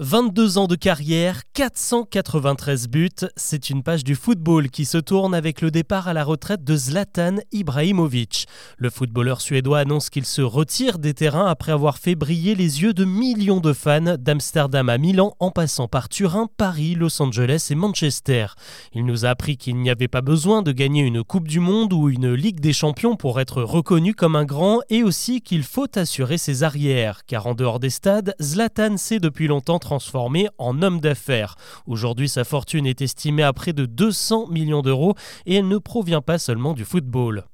22 ans de carrière, 493 buts, c'est une page du football qui se tourne avec le départ à la retraite de Zlatan Ibrahimovic. Le footballeur suédois annonce qu'il se retire des terrains après avoir fait briller les yeux de millions de fans d'Amsterdam à Milan en passant par Turin, Paris, Los Angeles et Manchester. Il nous a appris qu'il n'y avait pas besoin de gagner une Coupe du Monde ou une Ligue des Champions pour être reconnu comme un grand et aussi qu'il faut assurer ses arrières, car en dehors des stades, Zlatan sait depuis longtemps transformé en homme d'affaires. Aujourd'hui, sa fortune est estimée à près de 200 millions d'euros et elle ne provient pas seulement du football.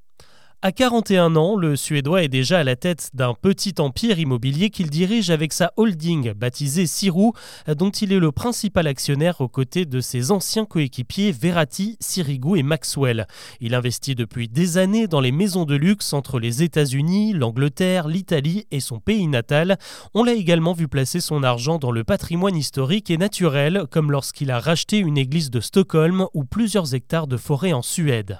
À 41 ans, le Suédois est déjà à la tête d'un petit empire immobilier qu'il dirige avec sa holding baptisée Sirou, dont il est le principal actionnaire aux côtés de ses anciens coéquipiers Verratti, Sirigu et Maxwell. Il investit depuis des années dans les maisons de luxe entre les États-Unis, l'Angleterre, l'Italie et son pays natal. On l'a également vu placer son argent dans le patrimoine historique et naturel, comme lorsqu'il a racheté une église de Stockholm ou plusieurs hectares de forêt en Suède.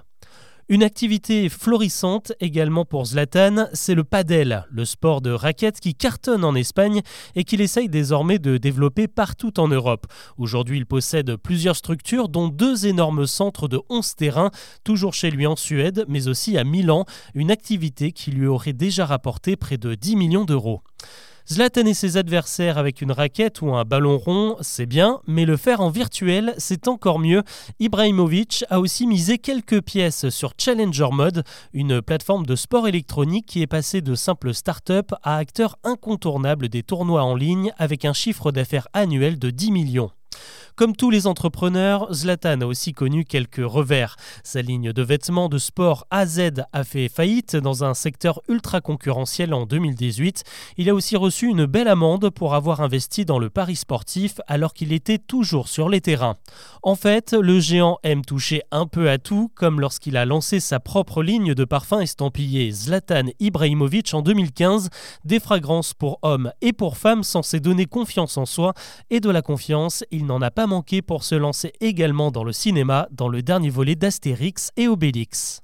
Une activité florissante également pour Zlatan, c'est le padel, le sport de raquette qui cartonne en Espagne et qu'il essaye désormais de développer partout en Europe. Aujourd'hui, il possède plusieurs structures, dont deux énormes centres de 11 terrains, toujours chez lui en Suède, mais aussi à Milan, une activité qui lui aurait déjà rapporté près de 10 millions d'euros. Zlatan et ses adversaires avec une raquette ou un ballon rond, c'est bien, mais le faire en virtuel, c'est encore mieux. Ibrahimovic a aussi misé quelques pièces sur Challenger Mode, une plateforme de sport électronique qui est passée de simple start-up à acteur incontournable des tournois en ligne avec un chiffre d'affaires annuel de 10 millions. Comme tous les entrepreneurs, Zlatan a aussi connu quelques revers. Sa ligne de vêtements de sport AZ a fait faillite dans un secteur ultra concurrentiel en 2018. Il a aussi reçu une belle amende pour avoir investi dans le pari sportif alors qu'il était toujours sur les terrains. En fait, le géant aime toucher un peu à tout, comme lorsqu'il a lancé sa propre ligne de parfums estampillés Zlatan Ibrahimovic en 2015, des fragrances pour hommes et pour femmes censées donner confiance en soi et de la confiance, il n'en a pas manqué pour se lancer également dans le cinéma dans le dernier volet d'Astérix et Obélix.